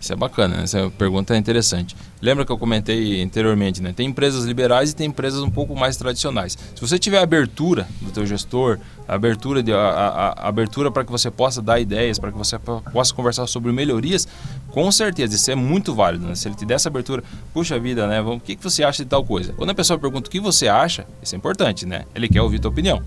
Isso é bacana, essa pergunta é interessante. Lembra que eu comentei anteriormente, né? Tem empresas liberais e tem empresas um pouco mais tradicionais. Se você tiver abertura do teu gestor, abertura de, a, a, a abertura para que você possa dar ideias, para que você possa conversar sobre melhorias, com certeza isso é muito válido. Né? Se ele te der essa abertura, puxa vida, né? o que, que você acha de tal coisa? Quando a pessoa pergunta o que você acha, isso é importante, né? Ele quer ouvir tua opinião.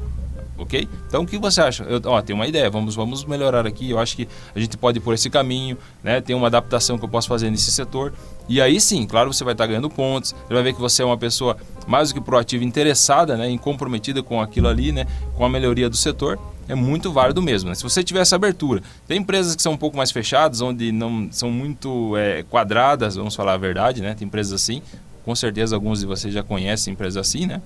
Ok? Então o que você acha? Eu, ó, tem uma ideia, vamos, vamos melhorar aqui. Eu acho que a gente pode ir por esse caminho, né? Tem uma adaptação que eu posso fazer nesse setor. E aí sim, claro, você vai estar ganhando pontos. Ele vai ver que você é uma pessoa mais do que proativa, interessada, né? E comprometida com aquilo ali, né? Com a melhoria do setor. É muito válido mesmo. Né? Se você tiver essa abertura, tem empresas que são um pouco mais fechadas, onde não são muito é, quadradas, vamos falar a verdade, né? Tem empresas assim. Com certeza alguns de vocês já conhecem empresas assim, né?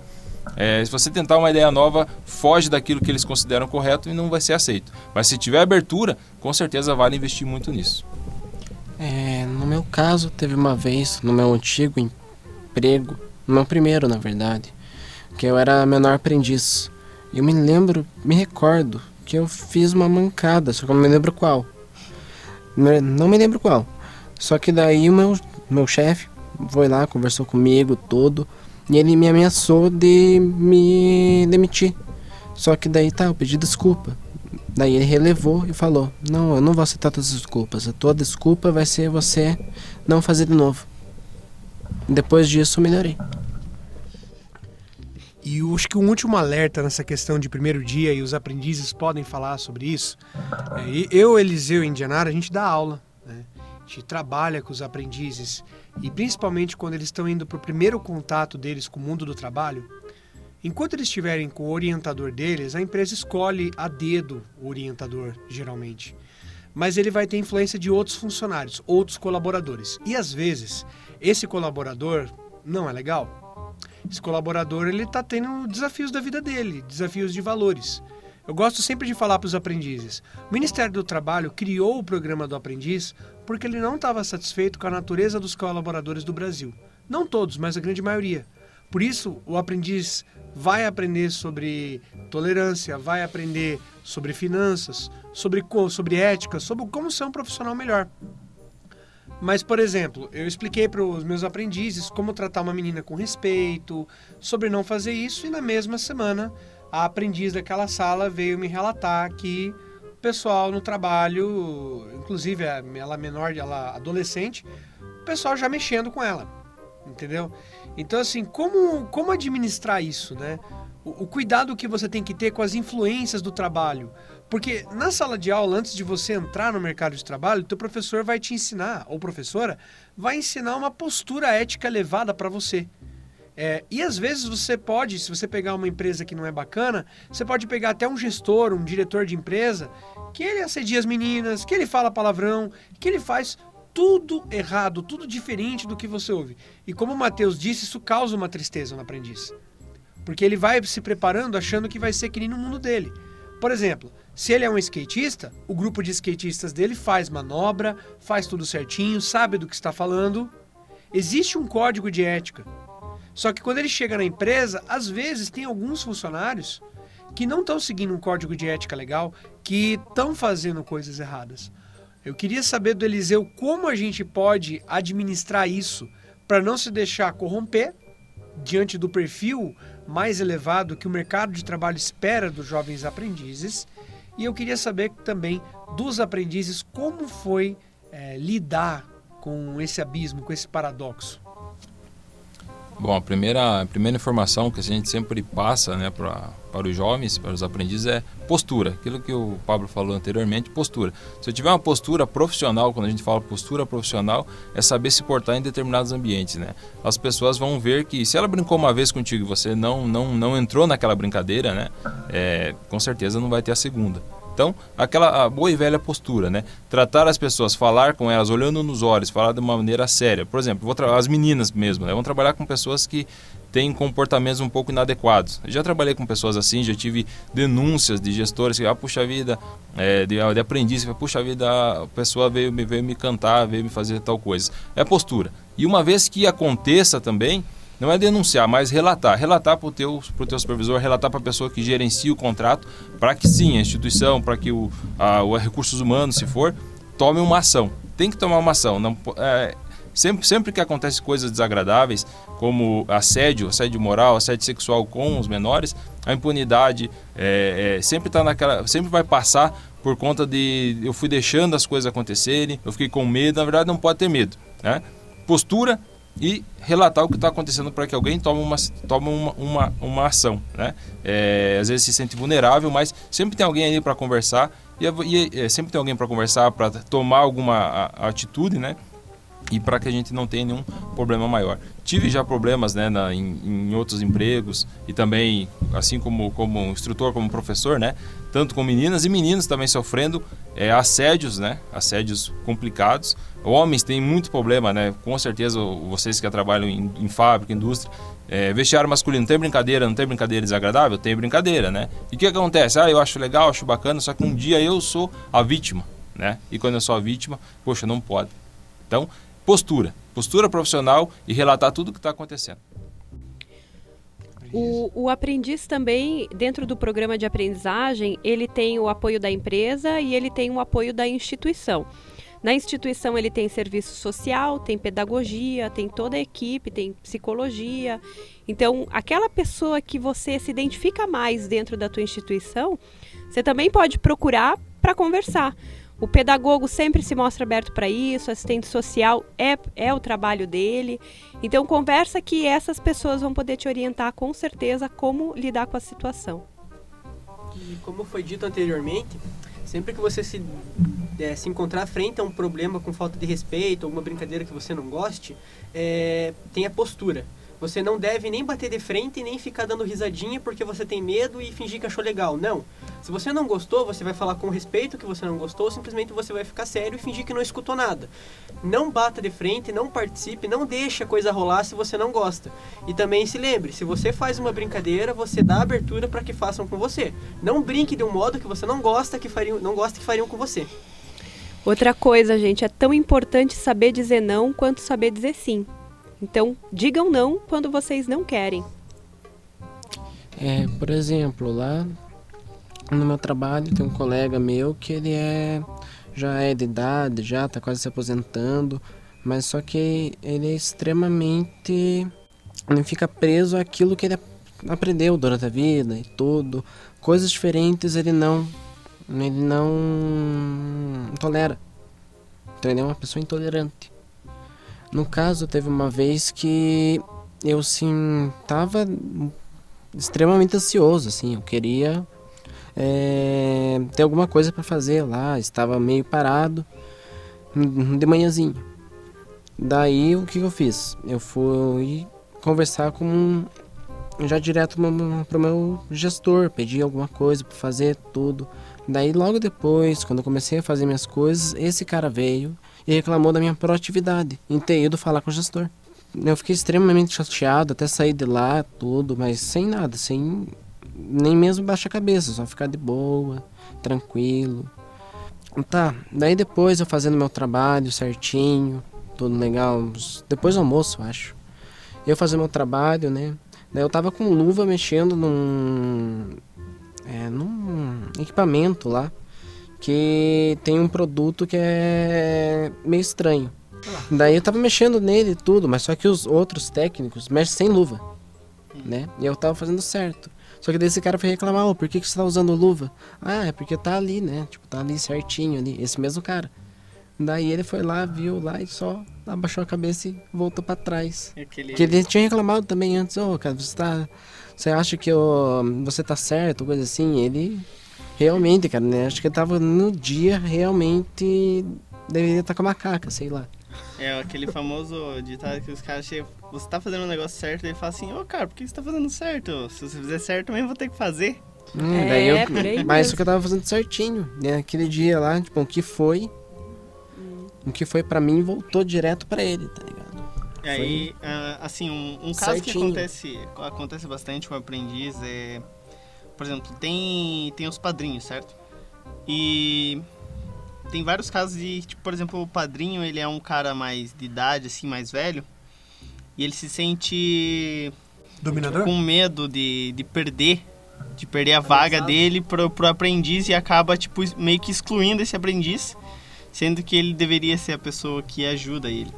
É, se você tentar uma ideia nova, foge daquilo que eles consideram correto e não vai ser aceito. Mas se tiver abertura, com certeza vale investir muito nisso. É, no meu caso, teve uma vez, no meu antigo emprego, no meu primeiro, na verdade, que eu era menor aprendiz. Eu me lembro, me recordo, que eu fiz uma mancada, só que eu não me lembro qual. Não me lembro qual. Só que daí o meu, meu chefe foi lá, conversou comigo todo. E ele me ameaçou de me demitir. Só que daí tá, eu pedi desculpa. Daí ele relevou e falou: Não, eu não vou aceitar todas as desculpas. A tua desculpa vai ser você não fazer de novo. Depois disso, eu melhorei. E eu acho que um último alerta nessa questão de primeiro dia, e os aprendizes podem falar sobre isso. É, eu, Eliseu e Indianara, a gente dá aula. Né? A gente trabalha com os aprendizes e principalmente quando eles estão indo para o primeiro contato deles com o mundo do trabalho, enquanto eles estiverem com o orientador deles, a empresa escolhe a dedo o orientador, geralmente. Mas ele vai ter influência de outros funcionários, outros colaboradores. E às vezes, esse colaborador não é legal. Esse colaborador ele está tendo desafios da vida dele, desafios de valores. Eu gosto sempre de falar para os aprendizes. O Ministério do Trabalho criou o programa do aprendiz porque ele não estava satisfeito com a natureza dos colaboradores do Brasil. Não todos, mas a grande maioria. Por isso, o aprendiz vai aprender sobre tolerância, vai aprender sobre finanças, sobre, sobre ética, sobre como ser um profissional melhor. Mas, por exemplo, eu expliquei para os meus aprendizes como tratar uma menina com respeito, sobre não fazer isso, e na mesma semana a aprendiz daquela sala veio me relatar que o pessoal no trabalho, inclusive ela menor, ela adolescente, o pessoal já mexendo com ela, entendeu? Então assim, como como administrar isso, né? O, o cuidado que você tem que ter com as influências do trabalho, porque na sala de aula, antes de você entrar no mercado de trabalho, teu professor vai te ensinar, ou professora, vai ensinar uma postura ética elevada para você. É, e às vezes você pode, se você pegar uma empresa que não é bacana, você pode pegar até um gestor, um diretor de empresa, que ele assedia as meninas, que ele fala palavrão, que ele faz tudo errado, tudo diferente do que você ouve. E como o Matheus disse, isso causa uma tristeza no aprendiz. Porque ele vai se preparando achando que vai ser que nem no mundo dele. Por exemplo, se ele é um skatista, o grupo de skatistas dele faz manobra, faz tudo certinho, sabe do que está falando. Existe um código de ética. Só que quando ele chega na empresa, às vezes tem alguns funcionários que não estão seguindo um código de ética legal, que estão fazendo coisas erradas. Eu queria saber do Eliseu como a gente pode administrar isso para não se deixar corromper diante do perfil mais elevado que o mercado de trabalho espera dos jovens aprendizes. E eu queria saber também dos aprendizes como foi é, lidar com esse abismo, com esse paradoxo. Bom, a primeira, a primeira informação que a gente sempre passa né, pra, para os jovens, para os aprendizes, é postura. Aquilo que o Pablo falou anteriormente, postura. Se eu tiver uma postura profissional, quando a gente fala postura profissional, é saber se portar em determinados ambientes. Né? As pessoas vão ver que se ela brincou uma vez contigo e você não, não, não entrou naquela brincadeira, né, é, com certeza não vai ter a segunda. Então, aquela boa e velha postura, né? Tratar as pessoas, falar com elas, olhando nos olhos, falar de uma maneira séria. Por exemplo, as meninas mesmo, né? Vão trabalhar com pessoas que têm comportamentos um pouco inadequados. Eu já trabalhei com pessoas assim, já tive denúncias de gestores que, ah, puxa vida, é, de, de aprendiz, puxa vida, a pessoa veio, veio me cantar, veio me fazer tal coisa. É postura. E uma vez que aconteça também, não é denunciar, mas relatar. Relatar para o teu, teu supervisor, relatar para a pessoa que gerencia o contrato, para que sim, a instituição, para que o, a, o recursos humanos, se for, tome uma ação. Tem que tomar uma ação. Não, é, sempre, sempre que acontece coisas desagradáveis, como assédio, assédio moral, assédio sexual com os menores, a impunidade é, é, sempre tá naquela, sempre vai passar por conta de eu fui deixando as coisas acontecerem, eu fiquei com medo. Na verdade, não pode ter medo, né? Postura e relatar o que está acontecendo para que alguém tome uma, tome uma, uma, uma ação. Né? É, às vezes se sente vulnerável, mas sempre tem alguém ali para conversar e, e é, sempre tem alguém para conversar, para tomar alguma a, a atitude, né? e para que a gente não tenha nenhum problema maior. Tive já problemas né, na, em, em, outros empregos e também, assim como, como instrutor, como professor, né, tanto com meninas e meninos também sofrendo é, assédios, né, assédios complicados. Homens têm muito problema, né, com certeza vocês que trabalham em, em fábrica, indústria, é, vestiário masculino tem brincadeira, não tem brincadeira desagradável? Tem brincadeira, né? E o que acontece? Ah, eu acho legal, acho bacana, só que um dia eu sou a vítima, né? E quando eu sou a vítima, poxa, não pode. Então, postura, postura profissional e relatar tudo o que está acontecendo. O, o, aprendiz também, dentro do programa de aprendizagem, ele tem o apoio da empresa e ele tem o apoio da instituição. Na instituição ele tem serviço social, tem pedagogia, tem toda a equipe, tem psicologia. Então, aquela pessoa que você se identifica mais dentro da tua instituição, você também pode procurar para conversar. O pedagogo sempre se mostra aberto para isso, assistente social é, é o trabalho dele. Então, conversa que essas pessoas vão poder te orientar com certeza como lidar com a situação. E como foi dito anteriormente, sempre que você se, é, se encontrar frente a um problema com falta de respeito, alguma brincadeira que você não goste, é, tenha postura. Você não deve nem bater de frente nem ficar dando risadinha porque você tem medo e fingir que achou legal. Não. Se você não gostou, você vai falar com respeito que você não gostou, simplesmente você vai ficar sério e fingir que não escutou nada. Não bata de frente, não participe, não deixe a coisa rolar se você não gosta. E também se lembre, se você faz uma brincadeira, você dá abertura para que façam com você. Não brinque de um modo que você não gosta que fariam, não gosta que fariam com você. Outra coisa, gente, é tão importante saber dizer não quanto saber dizer sim. Então, digam não quando vocês não querem. É, por exemplo, lá no meu trabalho tem um colega meu que ele é já é de idade, já está quase se aposentando, mas só que ele é extremamente ele fica preso àquilo que ele aprendeu durante a vida e tudo. Coisas diferentes ele não ele não tolera. Então ele é uma pessoa intolerante. No caso, teve uma vez que eu sim tava extremamente ansioso, assim, eu queria é, ter alguma coisa para fazer lá, estava meio parado de manhãzinho. Daí o que eu fiz? Eu fui conversar com já direto pro meu gestor, pedi alguma coisa para fazer tudo. Daí logo depois, quando eu comecei a fazer minhas coisas, esse cara veio e reclamou da minha proatividade em ter ido falar com o gestor. Eu fiquei extremamente chateado, até sair de lá, tudo, mas sem nada, sem nem mesmo baixar a cabeça, só ficar de boa, tranquilo. Tá, daí depois eu fazendo meu trabalho certinho, tudo legal, depois do almoço, acho. Eu fazendo meu trabalho, né? Daí eu tava com luva mexendo num. É, num equipamento lá que tem um produto que é meio estranho. Daí eu tava mexendo nele e tudo, mas só que os outros técnicos mexem sem luva, né? E eu tava fazendo certo. Só que daí esse cara foi reclamar, oh, por que, que você tá usando luva? Ah, é porque tá ali, né? Tipo, tá ali certinho ali, esse mesmo cara. Daí ele foi lá, viu lá e só abaixou a cabeça e voltou para trás. Aquele... Que ele tinha reclamado também antes, ô, oh, cara, você tá. Você acha que oh, você tá certo, coisa assim? Ele Realmente, cara, né? Acho que eu tava no dia realmente. Deveria estar com a macaca, sei lá. É aquele famoso ditado que os caras chegam. Você tá fazendo o um negócio certo e ele fala assim: Ô, oh, cara, por que você tá fazendo certo? Se você fizer certo, também vou ter que fazer. Hum, é, daí eu, mas isso que eu tava fazendo certinho. Né? Aquele dia lá, tipo, o que foi. Hum. O que foi para mim voltou direto para ele, tá ligado? E aí, uh, assim, um, um caso certinho. que acontece, acontece bastante com o aprendiz é por exemplo, tem, tem os padrinhos, certo? E tem vários casos de, tipo, por exemplo, o padrinho, ele é um cara mais de idade, assim, mais velho, e ele se sente Dominador? com medo de, de perder, de perder a vaga dele pro, pro aprendiz e acaba, tipo, meio que excluindo esse aprendiz, sendo que ele deveria ser a pessoa que ajuda ele.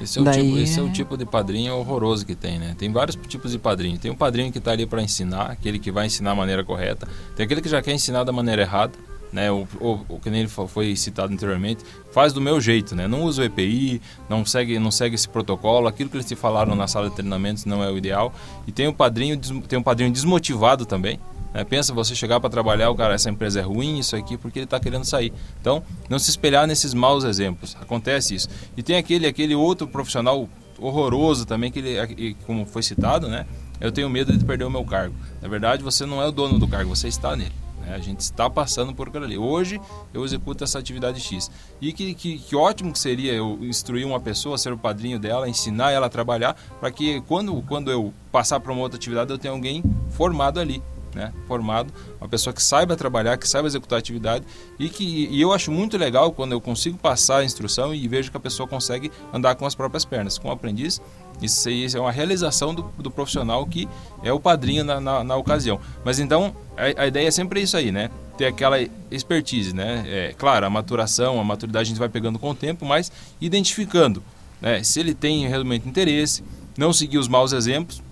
Esse é, Daí... tipo, esse é o tipo de padrinho horroroso que tem, né? Tem vários tipos de padrinho. Tem um padrinho que está ali para ensinar, aquele que vai ensinar a maneira correta. Tem aquele que já quer ensinar da maneira errada, né? O, o, o que nem foi citado anteriormente, faz do meu jeito, né? Não usa o EPI, não segue, não segue esse protocolo, aquilo que eles te falaram na sala de treinamentos não é o ideal. E tem um padrinho, tem um padrinho desmotivado também. Né? Pensa você chegar para trabalhar, o cara, essa empresa é ruim, isso aqui, porque ele está querendo sair. Então, não se espelhar nesses maus exemplos. Acontece isso. E tem aquele, aquele outro profissional horroroso também, que ele, como foi citado, né? Eu tenho medo de perder o meu cargo. Na verdade, você não é o dono do cargo, você está nele. né? A gente está passando por aquilo ali. Hoje eu executo essa atividade X. E que, que, que ótimo que seria eu instruir uma pessoa, ser o padrinho dela, ensinar ela a trabalhar, para que quando, quando eu passar para uma outra atividade eu tenha alguém formado ali. Né, formado, uma pessoa que saiba trabalhar, que saiba executar atividade e que e eu acho muito legal quando eu consigo passar a instrução e vejo que a pessoa consegue andar com as próprias pernas. Com o aprendiz, isso aí é uma realização do, do profissional que é o padrinho na, na, na ocasião. Mas então, a, a, ideia é sempre isso aí, né? Ter aquela expertise, né? É, claro, a maturação, a maturidade a gente vai pegando com o tempo, mas identificando né? se ele tem realmente interesse, não seguir os maus exemplos,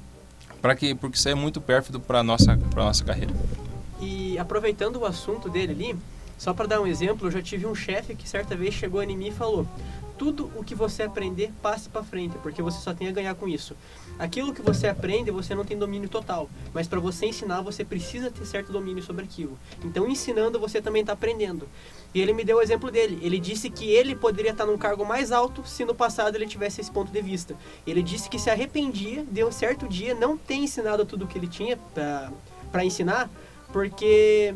para que porque isso é muito pérfido para nossa para nossa carreira. E aproveitando o assunto dele ali, só para dar um exemplo, eu já tive um chefe que certa vez chegou em mim e falou: tudo o que você aprender, passe para frente, porque você só tem a ganhar com isso. Aquilo que você aprende, você não tem domínio total, mas para você ensinar, você precisa ter certo domínio sobre aquilo. Então, ensinando, você também está aprendendo. E ele me deu o exemplo dele. Ele disse que ele poderia estar num cargo mais alto se no passado ele tivesse esse ponto de vista. Ele disse que se arrependia de um certo dia não ter ensinado tudo o que ele tinha para ensinar, porque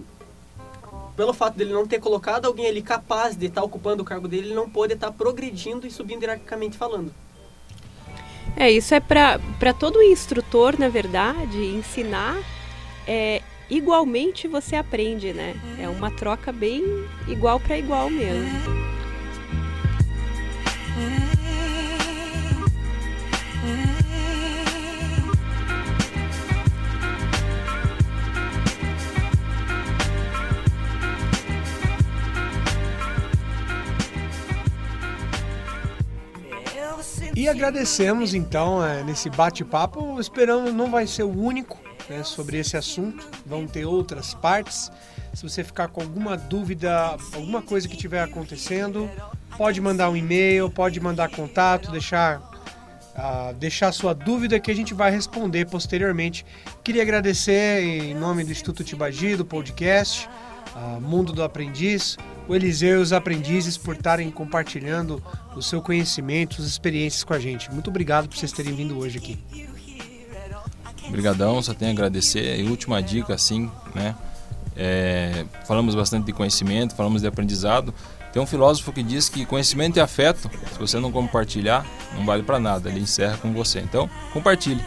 pelo fato dele não ter colocado alguém ali capaz de estar ocupando o cargo dele, ele não pôde estar progredindo e subindo hierarquicamente falando. É, isso é para todo instrutor, na verdade, ensinar é, igualmente você aprende, né? É uma troca bem igual para igual mesmo. E agradecemos então é, nesse bate-papo. Esperamos não vai ser o único né, sobre esse assunto. Vão ter outras partes. Se você ficar com alguma dúvida, alguma coisa que estiver acontecendo, pode mandar um e-mail, pode mandar contato, deixar uh, deixar sua dúvida que a gente vai responder posteriormente. Queria agradecer em nome do Instituto Tibagi, do podcast, uh, Mundo do Aprendiz, o Eliseu e os aprendizes por estarem compartilhando o seu conhecimento, suas experiências com a gente. Muito obrigado por vocês terem vindo hoje aqui. Obrigadão, só tenho a agradecer. E última dica, assim, né? É, falamos bastante de conhecimento, falamos de aprendizado. Tem um filósofo que diz que conhecimento e afeto, se você não compartilhar, não vale para nada. Ele encerra com você. Então, compartilhe.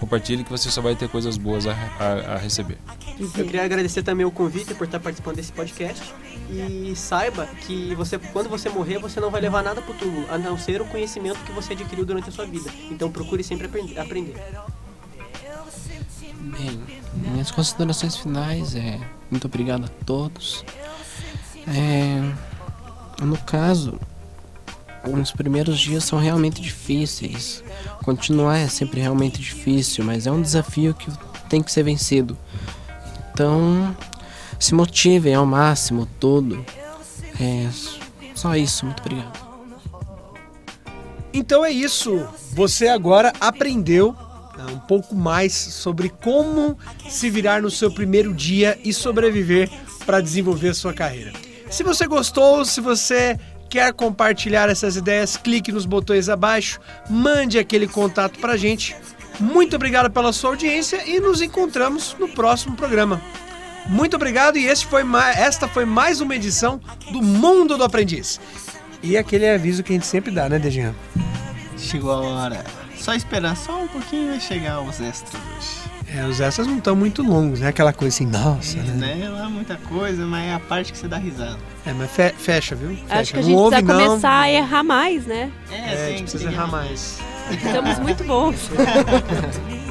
Compartilhe que você só vai ter coisas boas a, a, a receber. Eu queria agradecer também o convite por estar participando desse podcast e saiba que você, quando você morrer, você não vai levar nada para o túmulo, a não ser o conhecimento que você adquiriu durante a sua vida. Então procure sempre aprender. Bem, minhas considerações finais é muito obrigado a todos. É, no caso, os primeiros dias são realmente difíceis. Continuar é sempre realmente difícil, mas é um desafio que tem que ser vencido. Então, se motivem ao máximo todo. É só isso, muito obrigado. Então é isso. Você agora aprendeu né, um pouco mais sobre como se virar no seu primeiro dia e sobreviver para desenvolver a sua carreira. Se você gostou, se você quer compartilhar essas ideias, clique nos botões abaixo, mande aquele contato para gente. Muito obrigado pela sua audiência e nos encontramos no próximo programa. Muito obrigado e foi esta foi mais uma edição do Mundo do Aprendiz. E aquele aviso que a gente sempre dá, né, Dejan? Chegou a hora. Só esperar só um pouquinho vai chegar os extras hoje. É, os extras não estão muito longos, né? Aquela coisa assim, nossa, é, né? né? Não é muita coisa, mas é a parte que você dá risada. É, mas fe fecha, viu? Fecha. Acho que a não gente ouve, precisa não. começar a errar mais, né? É, É, a tem, gente precisa errar mais. Estamos muito bons.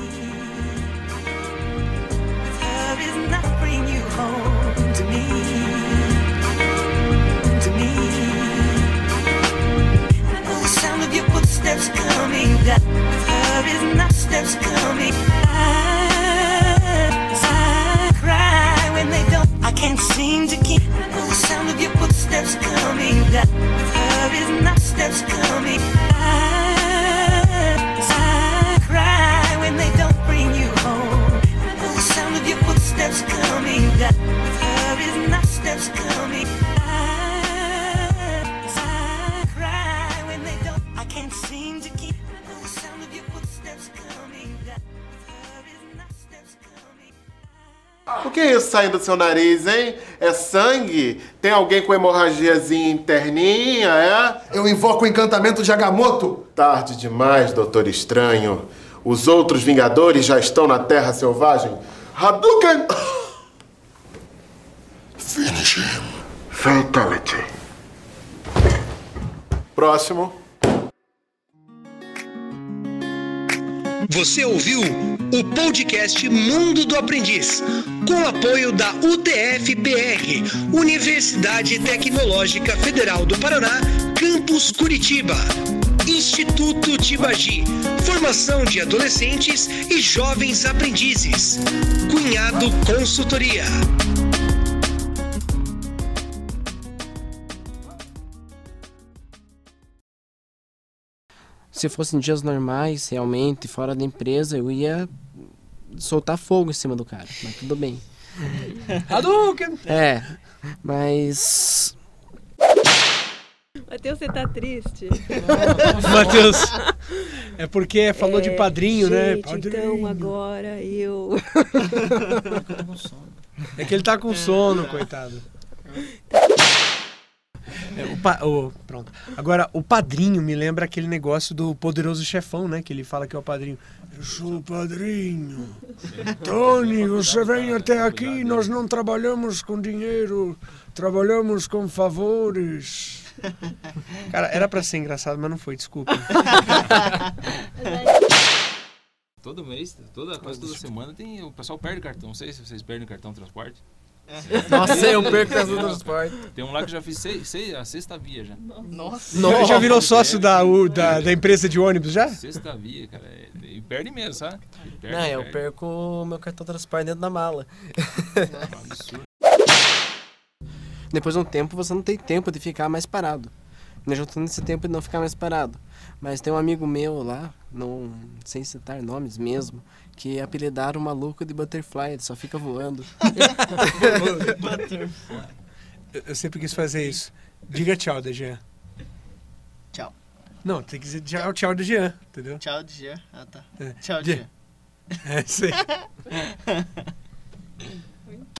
saindo do seu nariz, hein? É sangue? Tem alguém com hemorragiazinha interninha, é? Eu invoco o encantamento de Agamotto. Tarde demais, Doutor Estranho. Os outros Vingadores já estão na Terra Selvagem. Hadouken! Finish him. Fatality. Próximo. Você ouviu o podcast Mundo do Aprendiz, com apoio da UTF-PR, Universidade Tecnológica Federal do Paraná, Campus Curitiba. Instituto Tibagi, formação de adolescentes e jovens aprendizes. Cunhado Consultoria. Se fosse em dias normais, realmente, fora da empresa, eu ia soltar fogo em cima do cara. Mas tudo bem. Hadouken! É, mas. Matheus, você tá triste? Matheus, é porque falou de padrinho, né? Gente, então agora eu. É que ele tá com sono, coitado. É, o pa- o- pronto. Agora, o padrinho me lembra aquele negócio do poderoso chefão, né? Que ele fala que é o padrinho. Eu sou o padrinho. Tony, você vem até aqui, nós não trabalhamos com dinheiro, trabalhamos com favores. Cara, era pra ser engraçado, mas não foi, desculpa. Todo mês, toda, quase toda semana tem. O pessoal perde cartão. Não sei se vocês perdem cartão de transporte. Nossa, eu perco cartão de transporte. Tem um lá que eu já fiz seis, seis, a sexta via já. Nossa. Já- Já virou sócio da, u- da, da empresa de ônibus já? Sexta via, cara. é- E perde mesmo, sabe? Perde, Não, eu perde. perco o meu cartão de transporte dentro da mala. É um absurdo. Depois de um tempo, você não tem tempo de ficar mais parado. Nós já tendo esse tempo de não ficar mais parado. Mas tem um amigo meu lá, não sem citar nomes mesmo, que apelidaram o maluco de Butterfly, ele só fica voando. Eu, eu sempre quis fazer isso. Diga tchau, Dejan. Tchau. Não, tem que dizer tchau, tchau, Dejan, entendeu? Tchau, Dia. Ah, tá. É. Tchau. Dia. É isso aí.